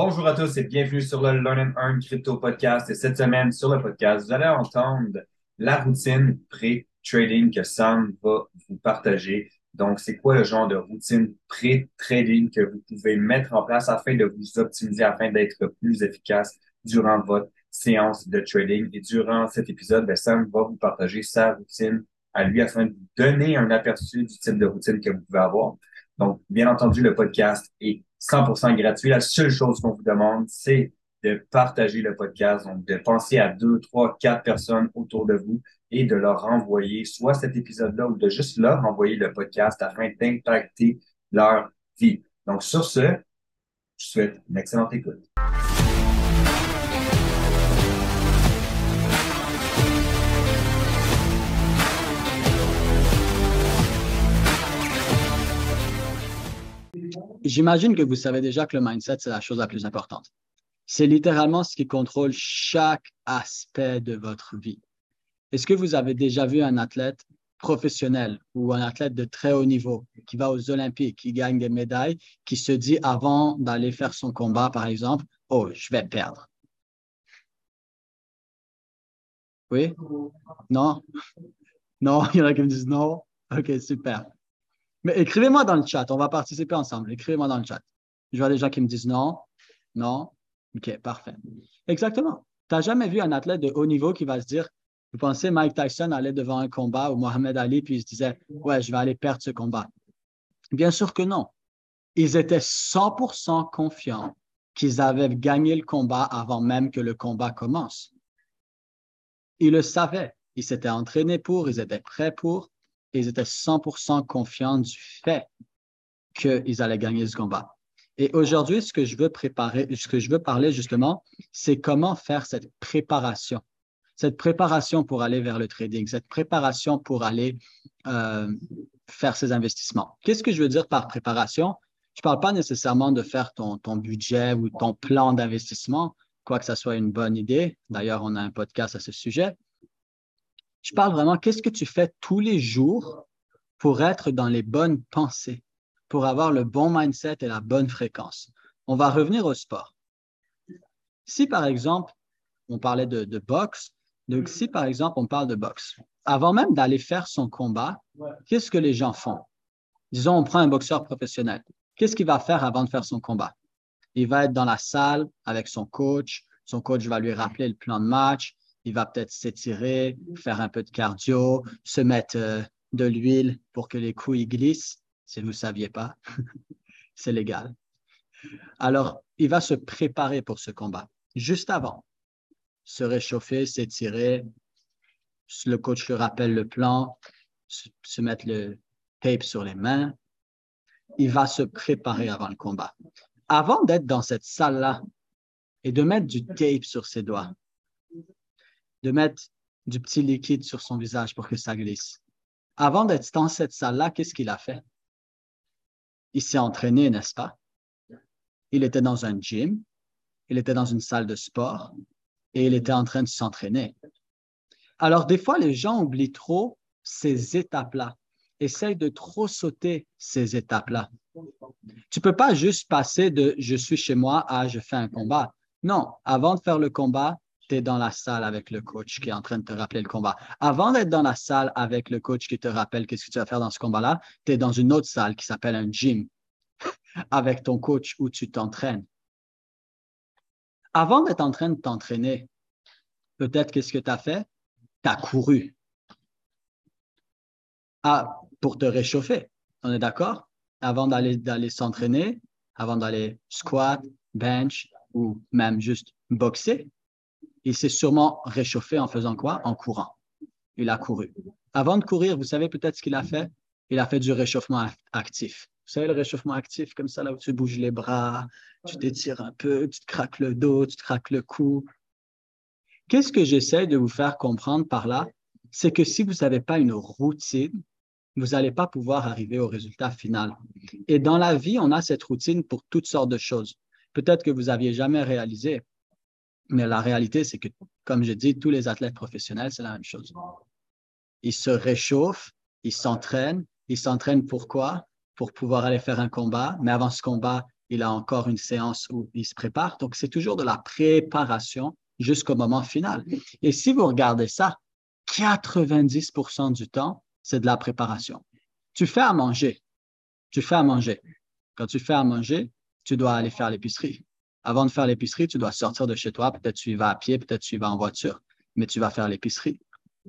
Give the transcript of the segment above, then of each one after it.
Bonjour à tous et bienvenue sur le Learn and Earn Crypto Podcast. Et cette semaine, sur le podcast, vous allez entendre la routine pré-trading que Sam va vous partager. Donc, c'est quoi le genre de routine pré-trading que vous pouvez mettre en place afin de vous optimiser, afin d'être plus efficace durant votre séance de trading? Et durant cet épisode, ben, Sam va vous partager sa routine à lui afin de donner un aperçu du type de routine que vous pouvez avoir. Donc, bien entendu, le podcast est 100% gratuit. La seule chose qu'on vous demande, c'est de partager le podcast, donc de penser à deux, trois, quatre personnes autour de vous et de leur envoyer soit cet épisode-là ou de juste leur envoyer le podcast afin d'impacter leur vie. Donc, sur ce, je souhaite une excellente écoute. J'imagine que vous savez déjà que le mindset, c'est la chose la plus importante. C'est littéralement ce qui contrôle chaque aspect de votre vie. Est-ce que vous avez déjà vu un athlète professionnel ou un athlète de très haut niveau qui va aux Olympiques, qui gagne des médailles, qui se dit avant d'aller faire son combat, par exemple, oh, je vais perdre. Oui? Non? Non, il y en a qui me disent non. OK, super. Mais écrivez-moi dans le chat, on va participer ensemble. Écrivez-moi dans le chat. Je vois des gens qui me disent non, non. OK, parfait. Exactement. Tu n'as jamais vu un athlète de haut niveau qui va se dire, vous pensez Mike Tyson allait devant un combat ou Mohamed Ali puis il se disait, ouais, je vais aller perdre ce combat? Bien sûr que non. Ils étaient 100% confiants qu'ils avaient gagné le combat avant même que le combat commence. Ils le savaient. Ils s'étaient entraînés pour, ils étaient prêts pour ils étaient 100% confiants du fait qu'ils allaient gagner ce combat. Et aujourd'hui, ce que je veux préparer, ce que je veux parler justement, c'est comment faire cette préparation. Cette préparation pour aller vers le trading, cette préparation pour aller euh, faire ces investissements. Qu'est-ce que je veux dire par préparation? Je ne parle pas nécessairement de faire ton, ton budget ou ton plan d'investissement, quoi que ce soit une bonne idée. D'ailleurs, on a un podcast à ce sujet. Je parle vraiment, qu'est-ce que tu fais tous les jours pour être dans les bonnes pensées, pour avoir le bon mindset et la bonne fréquence? On va revenir au sport. Si par exemple, on parlait de, boxe, donc si par exemple on parle de boxe, avant même d'aller faire son combat, qu'est-ce que les gens font? Disons, on prend un boxeur professionnel. Qu'est-ce qu'il va faire avant de faire son combat? Il va être dans la salle avec son coach. Son coach va lui rappeler le plan de match il va peut-être s'étirer, faire un peu de cardio, se mettre euh, de l'huile pour que les couilles glissent. Si vous ne saviez pas, c'est légal. Alors, il va se préparer pour ce combat. Juste avant, se réchauffer, s'étirer. Le coach lui rappelle le plan, se mettre le tape sur les mains. Il va se préparer avant le combat. Avant d'être dans cette salle-là et de mettre du tape sur ses doigts, de mettre du petit liquide sur son visage pour que ça glisse. Avant d'être dans cette salle-là, qu'est-ce qu'il a fait? Il s'est entraîné, n'est-ce pas? Il était dans un gym, il était dans une salle de sport et il était en train de s'entraîner. Alors, des fois, les gens oublient trop ces étapes-là, essayent de trop sauter ces étapes-là. Tu ne peux pas juste passer de je suis chez moi à je fais un combat. Non, avant de faire le combat, tu es dans la salle avec le coach qui est en train de te rappeler le combat. Avant d'être dans la salle avec le coach qui te rappelle qu'est-ce que tu vas faire dans ce combat-là, tu es dans une autre salle qui s'appelle un gym avec ton coach où tu t'entraînes. Avant d'être en train de t'entraîner, peut-être qu'est-ce que tu as fait? Tu as couru. Ah, pour te réchauffer. On est d'accord? Avant d'aller, d'aller s'entraîner, avant d'aller squat, bench ou même juste boxer, il s'est sûrement réchauffé en faisant quoi? En courant. Il a couru. Avant de courir, vous savez peut-être ce qu'il a fait? Il a fait du réchauffement actif. Vous savez, le réchauffement actif, comme ça, là où tu bouges les bras, tu t'étires un peu, tu te craques le dos, tu te craques le cou. Qu'est-ce que j'essaie de vous faire comprendre par là? C'est que si vous n'avez pas une routine, vous n'allez pas pouvoir arriver au résultat final. Et dans la vie, on a cette routine pour toutes sortes de choses. Peut-être que vous n'aviez jamais réalisé, mais la réalité, c'est que, comme je dis, tous les athlètes professionnels, c'est la même chose. Ils se réchauffent, ils s'entraînent. Ils s'entraînent pourquoi? Pour pouvoir aller faire un combat. Mais avant ce combat, il a encore une séance où il se prépare. Donc, c'est toujours de la préparation jusqu'au moment final. Et si vous regardez ça, 90% du temps, c'est de la préparation. Tu fais à manger. Tu fais à manger. Quand tu fais à manger, tu dois aller faire l'épicerie. Avant de faire l'épicerie, tu dois sortir de chez toi. Peut-être tu y vas à pied, peut-être tu y vas en voiture, mais tu vas faire l'épicerie.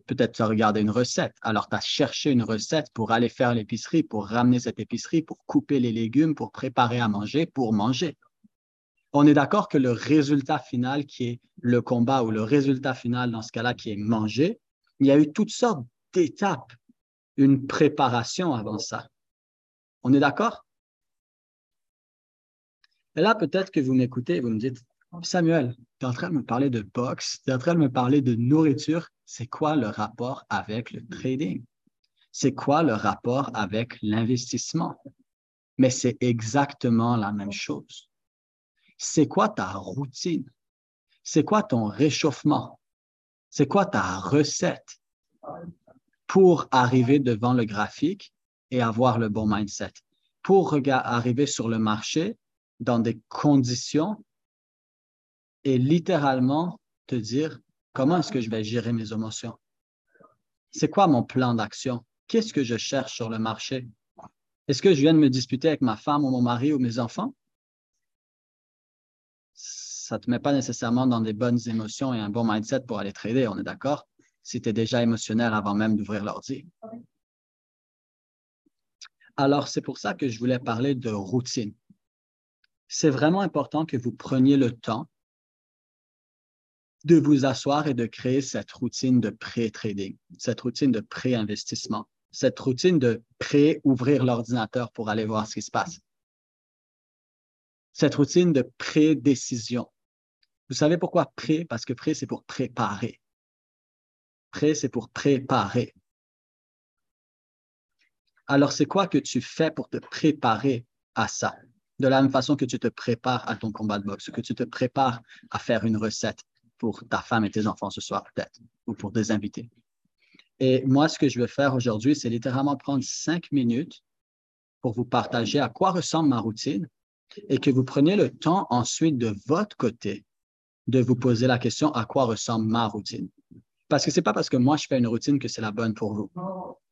Peut-être tu as regardé une recette. Alors, tu as cherché une recette pour aller faire l'épicerie, pour ramener cette épicerie, pour couper les légumes, pour préparer à manger, pour manger. On est d'accord que le résultat final qui est le combat ou le résultat final dans ce cas-là qui est manger, il y a eu toutes sortes d'étapes, une préparation avant ça. On est d'accord? Et là, peut-être que vous m'écoutez et vous me dites, Samuel, tu es en train de me parler de boxe, tu es en train de me parler de nourriture. C'est quoi le rapport avec le trading? C'est quoi le rapport avec l'investissement? Mais c'est exactement la même chose. C'est quoi ta routine? C'est quoi ton réchauffement? C'est quoi ta recette pour arriver devant le graphique et avoir le bon mindset? Pour arriver sur le marché dans des conditions et littéralement te dire comment est-ce que je vais gérer mes émotions? C'est quoi mon plan d'action? Qu'est-ce que je cherche sur le marché? Est-ce que je viens de me disputer avec ma femme ou mon mari ou mes enfants? Ça ne te met pas nécessairement dans des bonnes émotions et un bon mindset pour aller trader, on est d'accord? Si tu es déjà émotionnel avant même d'ouvrir l'ordi. Alors, c'est pour ça que je voulais parler de routine. C'est vraiment important que vous preniez le temps de vous asseoir et de créer cette routine de pré-trading, cette routine de pré-investissement, cette routine de pré-ouvrir l'ordinateur pour aller voir ce qui se passe, cette routine de pré-décision. Vous savez pourquoi pré? Parce que pré, c'est pour préparer. Pré, c'est pour préparer. Alors, c'est quoi que tu fais pour te préparer à ça? De la même façon que tu te prépares à ton combat de boxe, que tu te prépares à faire une recette, pour ta femme et tes enfants ce soir, peut-être, ou pour des invités. Et moi, ce que je vais faire aujourd'hui, c'est littéralement prendre cinq minutes pour vous partager à quoi ressemble ma routine et que vous preniez le temps ensuite de votre côté de vous poser la question à quoi ressemble ma routine? Parce que ce n'est pas parce que moi je fais une routine que c'est la bonne pour vous.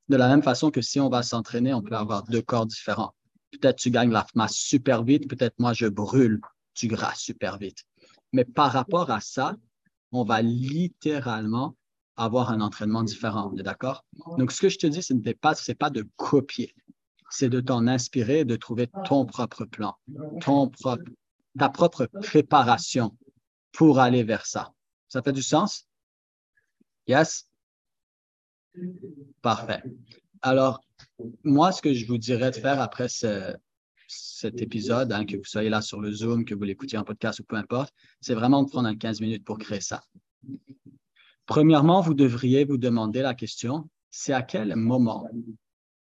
De la même façon que si on va s'entraîner, on peut avoir deux corps différents. Peut-être tu gagnes la masse super vite, peut-être moi je brûle du gras super vite. Mais par rapport à ça, on va littéralement avoir un entraînement différent. On est d'accord? Donc, ce que je te dis, ce n'est pas, pas de copier, c'est de t'en inspirer, de trouver ton propre plan, ton propre, ta propre préparation pour aller vers ça. Ça fait du sens? Yes? Parfait. Alors, moi, ce que je vous dirais de faire après ce, cet épisode, hein, que vous soyez là sur le Zoom, que vous l'écoutiez en podcast ou peu importe, c'est vraiment de prendre 15 minutes pour créer ça. Premièrement, vous devriez vous demander la question, c'est à quel moment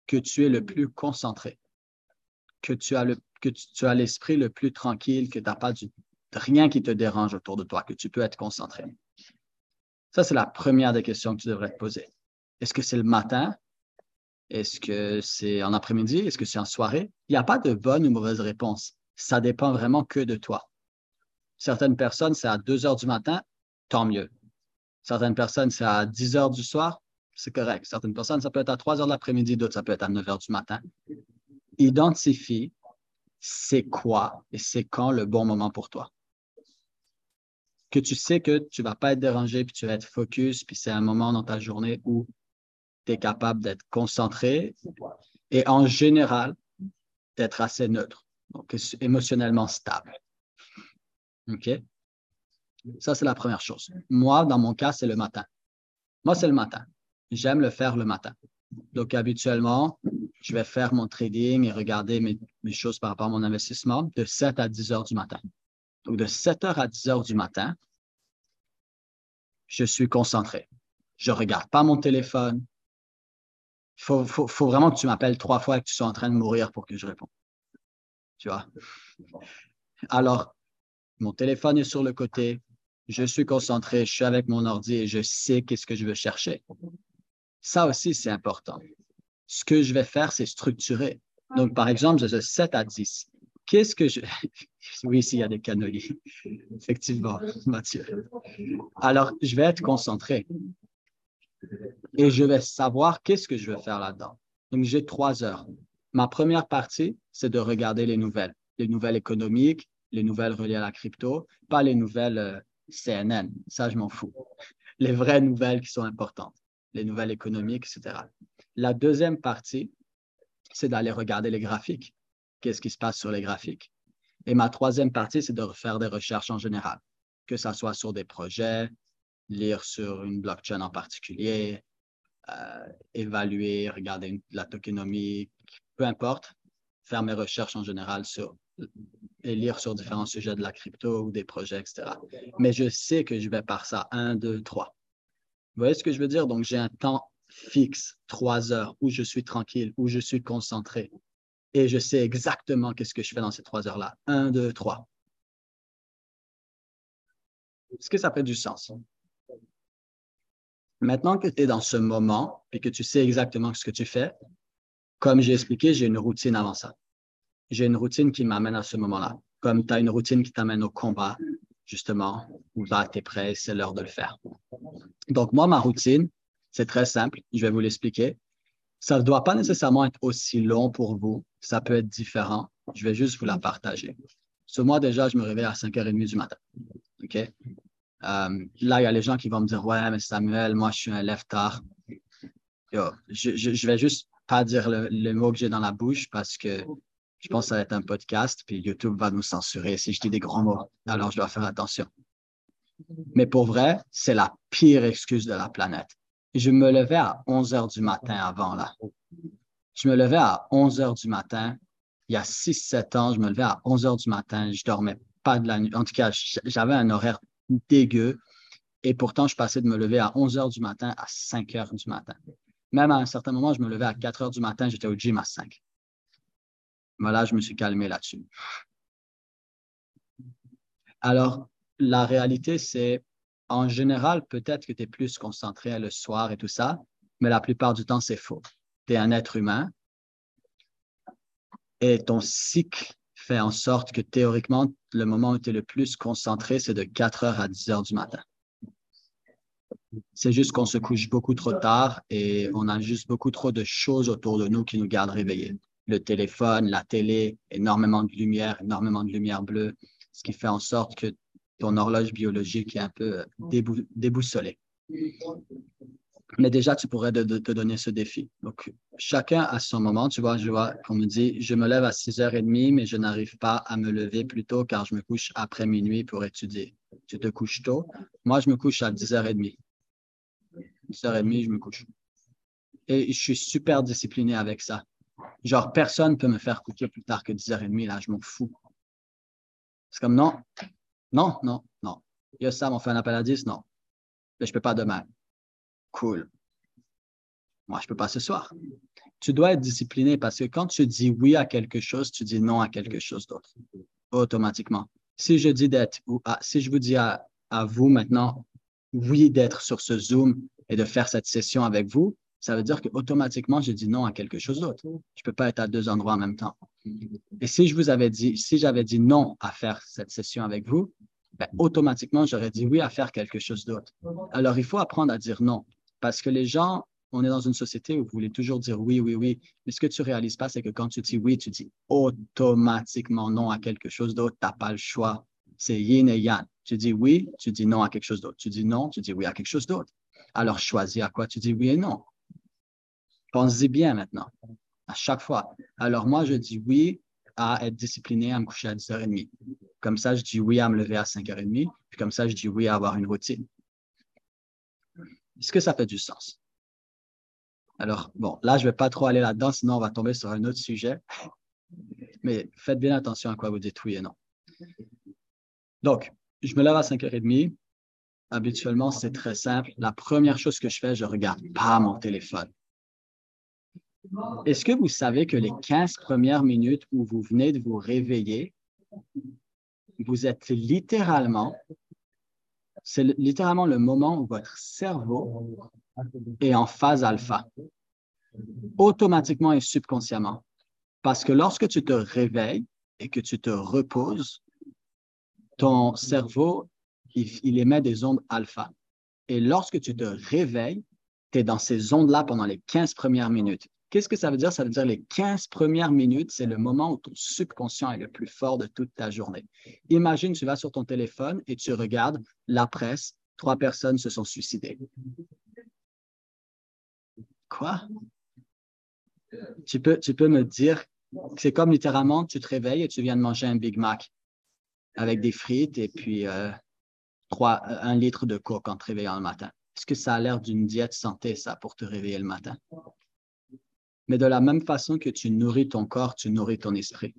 que tu es le plus concentré, que tu as le, que tu, as l'esprit le plus tranquille, que tu n'as pas du, rien qui te dérange autour de toi, que tu peux être concentré? Ça, c'est la première des questions que tu devrais te poser. Est-ce que c'est le matin? Est-ce que c'est en après-midi? Est-ce que c'est en soirée? Il n'y a pas de bonne ou mauvaise réponse. Ça dépend vraiment que de toi. Certaines personnes, c'est à 2 heures du matin, tant mieux. Certaines personnes, c'est à 10 heures du soir, c'est correct. Certaines personnes, ça peut être à 3 heures de l'après-midi, d'autres, ça peut être à 9 heures du matin. Identifie c'est quoi et c'est quand le bon moment pour toi. Que tu sais que tu ne vas pas être dérangé, puis tu vas être focus, puis c'est un moment dans ta journée où tu es capable d'être concentré et en général d'être assez neutre, donc émotionnellement stable. OK? Ça, c'est la première chose. Moi, dans mon cas, c'est le matin. Moi, c'est le matin. J'aime le faire le matin. Donc, habituellement, je vais faire mon trading et regarder mes, mes, choses par rapport à mon investissement de 7 à 10 heures du matin. Donc, de 7 heures à 10 heures du matin, je suis concentré. Je ne regarde pas mon téléphone, il faut, vraiment que tu m'appelles trois fois et que tu sois en train de mourir pour que je réponde. Tu vois? Alors, mon téléphone est sur le côté, je suis concentré, je suis avec mon ordi et je sais qu'est-ce que je veux chercher. Ça aussi, c'est important. Ce que je vais faire, c'est structurer. Donc, par exemple, je 7 à 10. qu'est-ce que je... Oui, ici, il y a des cannoliers. Effectivement, Mathieu. Alors, je vais être concentré et je vais savoir qu'est-ce que je vais faire là-dedans. Donc, j'ai trois heures. Ma première partie, c'est de regarder les nouvelles, les nouvelles économiques, les nouvelles reliées à la crypto, pas les nouvelles euh, CNN. Ça, je m'en fous. Les vraies nouvelles qui sont importantes, les nouvelles économiques, etc. La deuxième partie, c'est d'aller regarder les graphiques. Qu'est-ce qui se passe sur les graphiques? Et ma troisième partie, c'est de faire des recherches en général, que ce soit sur des projets, lire sur une blockchain en particulier, euh, évaluer, regarder la tokenomie, peu importe, faire mes recherches en général sur et lire sur différents sujets de la crypto ou des projets, etc. Mais je sais que je vais par ça, un, deux, trois. Vous voyez ce que je veux dire? Donc, j'ai un temps fixe, trois heures, où je suis tranquille, où je suis concentré. Et je sais exactement qu'est-ce que je fais dans ces trois heures-là. Un, deux, trois. Est-ce que ça fait du sens? Maintenant que tu es dans ce moment et que tu sais exactement ce que tu fais, comme j'ai expliqué, j'ai une routine avant ça. J'ai une routine qui m'amène à ce moment-là. Comme tu as une routine qui t'amène au combat, justement, où là, tu es prêt, c'est l'heure de le faire. Donc, moi, ma routine, c'est très simple. Je vais vous l'expliquer. Ça ne doit pas nécessairement être aussi long pour vous. Ça peut être différent. Je vais juste vous la partager. Ce mois, déjà, je me réveille à 5h30 du matin. OK? Euh, là, il y a les gens qui vont me dire Ouais, mais Samuel, moi, je suis un lève-tard. je, je, vais juste pas dire le, mot que j'ai dans la bouche parce que je pense que ça va être un podcast, puis YouTube va nous censurer si je dis des grands mots. Alors, je dois faire attention. Mais pour vrai, c'est la pire excuse de la planète. Je me levais à 11 heures du matin avant, là. Je me levais à 11 heures du matin. Il y a 6-7 ans, je me levais à 11 heures du matin. Je dormais pas de la nuit. En tout cas, j'avais un horaire dégueu. Et pourtant, je passais de me lever à 11 heures du matin à 5 heures du matin. Même à un certain moment, je me levais à 4 heures du matin, j'étais au gym à 5. Voilà, je me suis calmé là-dessus. Alors, la réalité, c'est en général, peut-être que tu es plus concentré le soir et tout ça, mais la plupart du temps, c'est faux. Tu es un être humain et ton cycle fait en sorte que théoriquement, le moment où tu es le plus concentré, c'est de 4 heures à 10 heures du matin. C'est juste qu'on se couche beaucoup trop tard et on a juste beaucoup trop de choses autour de nous qui nous gardent réveillés. Le téléphone, la télé, énormément de lumière, énormément de lumière bleue, ce qui fait en sorte que ton horloge biologique est un peu déboussolée. Mais déjà, tu pourrais te, donner ce défi. Donc, chacun à son moment, tu vois, je vois qu'on me dit, je me lève à 6h30, mais je n'arrive pas à me lever plus tôt car je me couche après minuit pour étudier. Tu te couches tôt? Moi, je me couche à 10h30. 10h30, je me couche. Et je suis super discipliné avec ça. Genre, personne ne peut me faire coucher plus tard que 10h30, là, je m'en fous. C'est comme non, non, non, non. Il y a ça, on fait un appel à 10, non. Mais je ne peux pas demain. Cool. Moi, je ne peux pas ce soir. Tu dois être discipliné parce que quand tu dis oui à quelque chose, tu dis non à quelque chose d'autre. Automatiquement. Si je dis d'être, ou si je vous dis à, à vous maintenant, oui d'être sur ce Zoom et de faire cette session avec vous, ça veut dire qu'automatiquement, j'ai dit non à quelque chose d'autre. Je ne peux pas être à deux endroits en même temps. Et si je vous avais dit, si j'avais dit non à faire cette session avec vous, ben, automatiquement, j'aurais dit oui à faire quelque chose d'autre. Alors, il faut apprendre à dire non parce que les gens, on est dans une société où vous voulez toujours dire oui, oui, oui. Mais ce que tu réalises pas, c'est que quand tu dis oui, tu dis automatiquement non à quelque chose d'autre. Tu n'as pas le choix. C'est yin et yang. Tu dis oui, tu dis non à quelque chose d'autre. Tu dis non, tu dis oui à quelque chose d'autre. Alors, choisis à quoi tu dis oui et non. Pensez bien maintenant, à chaque fois. Alors moi, je dis oui à être discipliné, à me coucher à 10h30. Comme ça, je dis oui à me lever à 5h30. Puis comme ça, je dis oui à avoir une routine. Est-ce que ça fait du sens? Alors, bon, là, je ne vais pas trop aller là-dedans, sinon on va tomber sur un autre sujet. Mais faites bien attention à quoi vous dites oui et non. Donc, je me lève à 5h30. Habituellement, c'est très simple. La première chose que je fais, je ne regarde pas mon téléphone. Est-ce que vous savez que les 15 premières minutes où vous venez de vous réveiller, vous êtes littéralement, c'est littéralement le moment où votre cerveau est en phase alpha, automatiquement et subconsciemment. Parce que lorsque tu te réveilles, et que tu te reposes, ton cerveau, il, émet des ondes alpha. Et lorsque tu te réveilles, tu es dans ces ondes-là pendant les 15 premières minutes. Qu'est-ce que ça veut dire? Ça veut dire les 15 premières minutes, c'est le moment où ton subconscient est le plus fort de toute ta journée. Imagine, tu vas sur ton téléphone et tu regardes la presse, trois personnes se sont suicidées. Quoi? Tu peux, tu peux me dire que c'est comme littéralement, tu te réveilles et tu viens de manger un Big Mac avec des frites et puis euh, trois, un litre de coke en te réveillant le matin. Est-ce que ça a l'air d'une diète santé, ça, pour te réveiller le matin? Mais de la même façon que tu nourris ton corps, tu nourris ton esprit.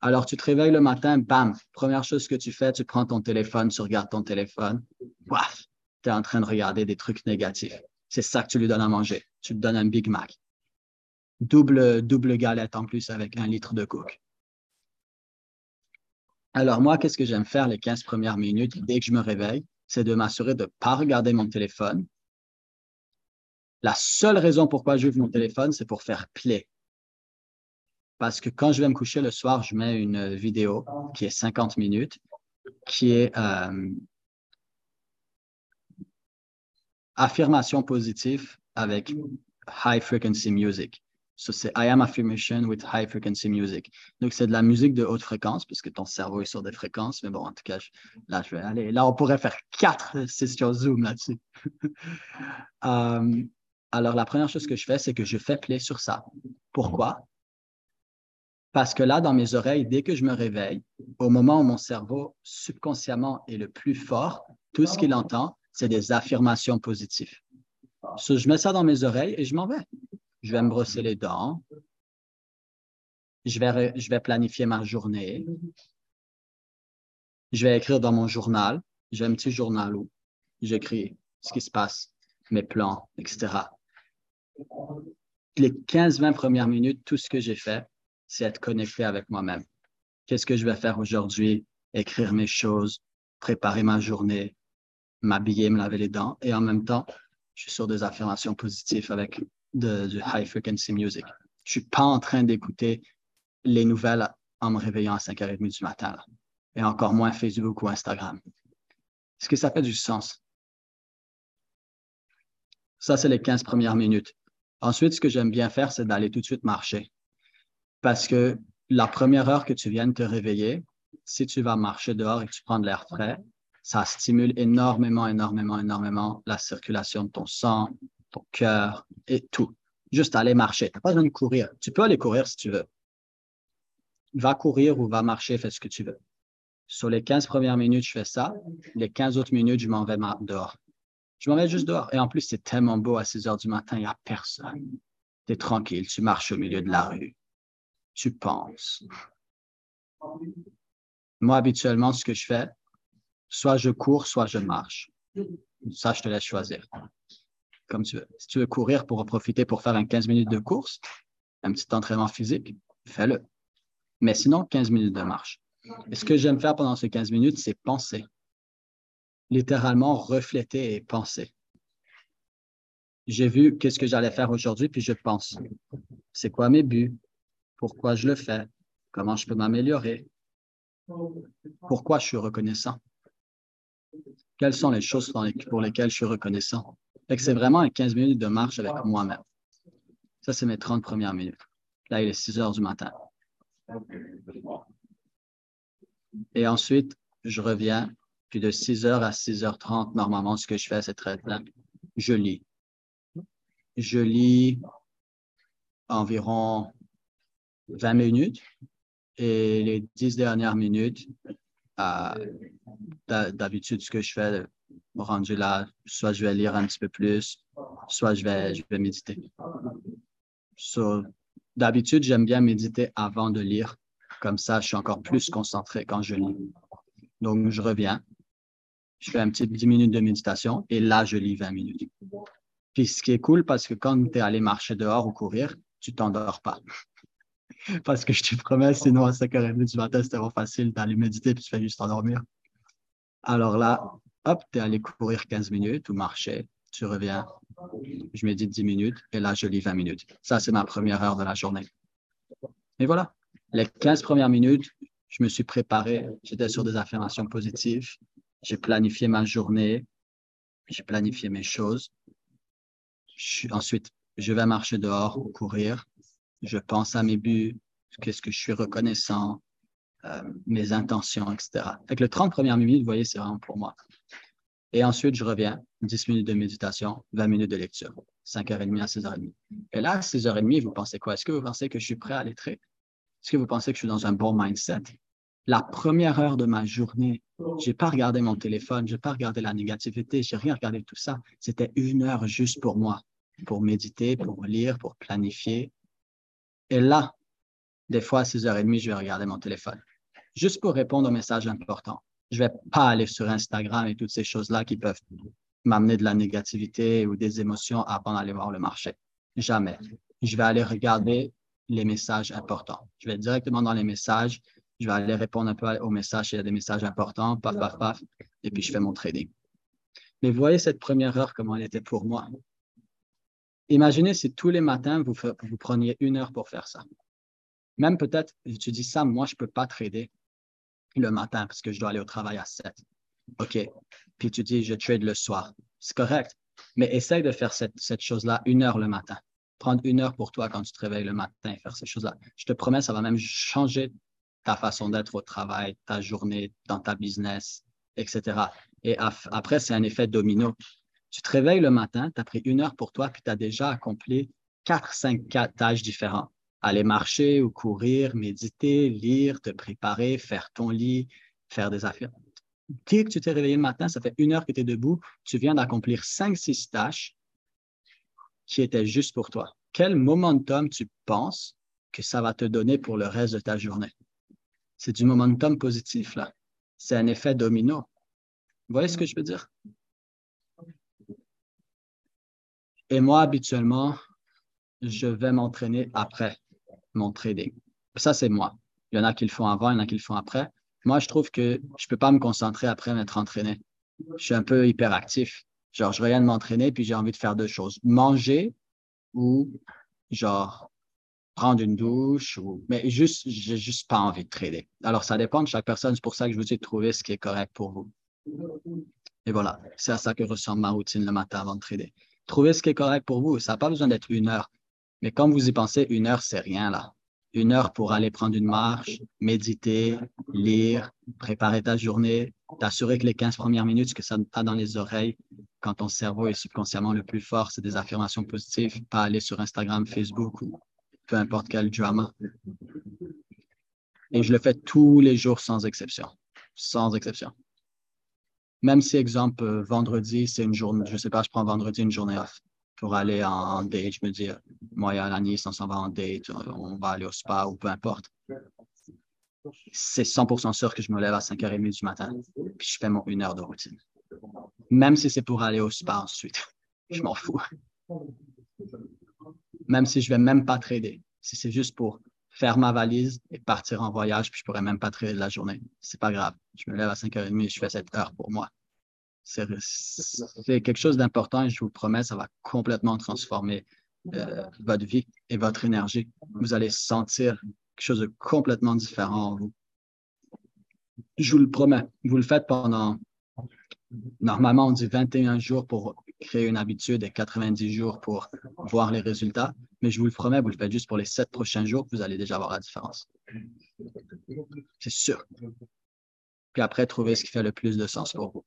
Alors, tu te réveilles le matin, bam, première chose que tu fais, tu prends ton téléphone, tu regardes ton téléphone, waf, tu es en train de regarder des trucs négatifs. C'est ça que tu lui donnes à manger. Tu lui donnes un Big Mac. Double, double galette en plus avec un litre de coke. Alors, moi, qu'est-ce que j'aime faire les 15 premières minutes dès que je me réveille? C'est de m'assurer de ne pas regarder mon téléphone, la seule raison pourquoi j'ouvre mon téléphone, c'est pour faire play. Parce que quand je vais me coucher le soir, je mets une vidéo qui est 50 minutes, qui est euh, affirmation positive avec high frequency music. So, c'est I am affirmation with high frequency music. Donc, c'est de la musique de haute fréquence, puisque ton cerveau est sur des fréquences. Mais bon, en tout cas, là, je vais aller. Là, on pourrait faire quatre sessions Zoom là-dessus. Euh, alors, la première chose que je fais, c'est que je fais play sur ça. Pourquoi? Parce que là, dans mes oreilles, dès que je me réveille, au moment où mon cerveau subconsciemment est le plus fort, tout ce qu'il entend, c'est des affirmations positives. je mets ça dans mes oreilles et je m'en vais. Je vais me brosser les dents. Je vais, je vais planifier ma journée. Je vais écrire dans mon journal. J'ai un petit journal où j'écris ce qui se passe, mes plans, etc les 15-20 premières minutes, tout ce que j'ai fait, c'est être connecté avec moi-même. Qu'est-ce que je vais faire aujourd'hui? Écrire mes choses, préparer ma journée, m'habiller, me laver les dents. Et en même temps, je suis sur des affirmations positives avec du high frequency music. Je suis pas en train d'écouter les nouvelles en me réveillant à 5h30 du matin. Et encore moins Facebook ou Instagram. Est-ce que ça fait du sens? Ça, c'est les 15 premières minutes. Ensuite, ce que j'aime bien faire, c'est d'aller tout de suite marcher. Parce que la première heure que tu viens de te réveiller, si tu vas marcher dehors et que tu prends de l'air frais, ça stimule énormément, énormément, énormément la circulation de ton sang, ton cœur et tout. Juste aller marcher. Tu n'as pas besoin de courir. Tu peux aller courir si tu veux. Va courir ou va marcher, fais ce que tu veux. Sur les 15 premières minutes, je fais ça. Les 15 autres minutes, je m'en vais dehors. Je m'en vais juste dehors. Et en plus, c'est tellement beau à 6 heures du matin, il n'y a personne. Tu es tranquille, tu marches au milieu de la rue. Tu penses. Moi, habituellement, ce que je fais, soit je cours, soit je marche. Ça, je te laisse choisir. Comme tu veux. Si tu veux courir pour en profiter pour faire un 15 minutes de course, un petit entraînement physique, fais-le. Mais sinon, 15 minutes de marche. Et ce que j'aime faire pendant ces 15 minutes, c'est penser littéralement refléter et penser. J'ai vu qu'est-ce que j'allais faire aujourd'hui, puis je pense. C'est quoi mes buts? Pourquoi je le fais? Comment je peux m'améliorer? Pourquoi je suis reconnaissant? Quelles sont les choses pour lesquelles je suis reconnaissant? c'est vraiment un 15 minutes de marche avec moi-même. Ça, c'est mes 30 premières minutes. Là, il est 6 heures du matin. Et ensuite, je reviens puis de 6h à 6h30, normalement, ce que je fais, c'est très bien. Je lis. Je lis environ 20 minutes et les 10 dernières minutes, euh, d'habitude, ce que je fais, rendu là, soit je vais lire un petit peu plus, soit je vais, je vais méditer. d'habitude, j'aime bien méditer avant de lire. Comme ça, je suis encore plus concentré quand je lis. Donc, je reviens je fais un petit 10 minutes de méditation et là, je lis 20 minutes. Puis ce qui est cool, parce que quand tu es allé marcher dehors ou courir, tu t'endors pas. parce que je te promets, sinon à 5h30 du matin, c'était trop facile d'aller méditer puis tu fais juste t'endormir. Alors là, hop, tu es allé courir 15 minutes ou marcher, tu reviens, je médite 10 minutes et là, je lis 20 minutes. Ça, c'est ma première heure de la journée. Et voilà, Les 15 premières minutes, je me suis préparé, j'étais sur des affirmations positives, j'ai planifié ma journée, j'ai planifié mes choses. ensuite, je vais marcher dehors ou courir. Je pense à mes buts, qu'est-ce que je suis reconnaissant, euh, mes intentions, etc. Avec le 30 premières minutes, vous voyez, c'est vraiment pour moi. Et ensuite, je reviens, 10 minutes de méditation, 20 minutes de lecture, 5h30 à 6h30. Et là, à 6h30, vous pensez quoi? Est-ce que vous pensez que je suis prêt à aller? Est-ce que vous pensez que je suis dans un bon mindset? La première heure de ma journée, j'ai pas regardé mon téléphone, j'ai pas regardé la négativité, j'ai rien regardé tout ça. C'était une heure juste pour moi, pour méditer, pour lire, pour planifier. Et là, des fois, à 6h30, je vais regarder mon téléphone, juste pour répondre aux messages importants. Je vais pas aller sur Instagram et toutes ces choses-là qui peuvent m'amener de la négativité ou des émotions avant d'aller voir le marché. Jamais. Je vais aller regarder les messages importants. Je vais directement dans les messages, je vais aller répondre un peu aux messages s'il y a des messages importants, paf, paf, paf, et puis je fais mon trading. Mais voyez cette première heure, comment elle était pour moi. Imaginez si tous les matins, vous, preniez une heure pour faire ça. Même peut-être, tu dis ça, moi, je ne peux pas trader le matin parce que je dois aller au travail à 7. OK. Puis tu dis, je trade le soir. C'est correct. Mais essaye de faire cette, cette chose-là une heure le matin prendre une heure pour toi quand tu te réveilles le matin, faire ces choses-là. Je te promets, ça va même changer ta façon d'être au travail, ta journée, dans ta business, etc. Et après, c'est un effet domino. Tu te réveilles le matin, tu as pris une heure pour toi, puis tu as déjà accompli quatre, cinq tâches différentes. Aller marcher ou courir, méditer, lire, te préparer, faire ton lit, faire des affaires. Dès que tu t'es réveillé le matin, ça fait une heure que tu es debout, tu viens d'accomplir cinq, six tâches qui était juste pour toi. Quel momentum tu penses que ça va te donner pour le reste de ta journée? C'est du momentum positif, là. C'est un effet domino. Vous voyez ce que je veux dire? Et moi, habituellement, je vais m'entraîner après mon trading. Ça, c'est moi. Il y en a qui le font avant, il y en a qui le font après. Moi, je trouve que je ne peux pas me concentrer après m'être entraîné. Je suis un peu hyperactif. Genre, je reviens de m'entraîner, puis j'ai envie de faire deux choses. Manger ou, genre, prendre une douche, ou... mais juste, j'ai juste pas envie de trader. Alors, ça dépend de chaque personne. C'est pour ça que je vous dis de trouver ce qui est correct pour vous. Et voilà, c'est à ça que ressemble ma routine le matin avant de trader. Trouvez ce qui est correct pour vous. Ça n'a pas besoin d'être une heure. Mais comme vous y pensez, une heure, c'est rien là. Une heure pour aller prendre une marche, méditer, lire, préparer ta journée, t'assurer que les 15 premières minutes, ce que ça a dans les oreilles, quand ton cerveau est subconsciemment le plus fort, c'est des affirmations positives, pas aller sur Instagram, Facebook ou peu importe quel drama. Et je le fais tous les jours sans exception. Sans exception. Même si, exemple, euh, vendredi, c'est une journée, je ne sais pas, je prends vendredi une journée off pour aller en, date. Je me dis, moi et Alanis, on s'en va en date, on va aller au spa ou peu importe c'est 100% sûr que je me lève à 5h30 du matin, puis je fais mon une heure de routine. Même si c'est pour aller au spa ensuite, je m'en fous. Même si je vais même pas trader, si c'est juste pour faire ma valise et partir en voyage, puis je pourrais même pas trader de la journée, c'est pas grave. Je me lève à 5h30 et je fais cette heure pour moi. C'est quelque chose d'important et je vous promets, ça va complètement transformer euh, votre vie et votre énergie. Vous allez sentir quelque chose de complètement différent en vous. Je vous le promets, vous le faites pendant, normalement, on dit 21 jours pour créer une habitude et 90 jours pour voir les résultats, mais je vous le promets, vous le faites juste pour les 7 prochains jours, vous allez déjà voir la différence. C'est sûr. Puis après, trouvez ce qui fait le plus de sens pour vous.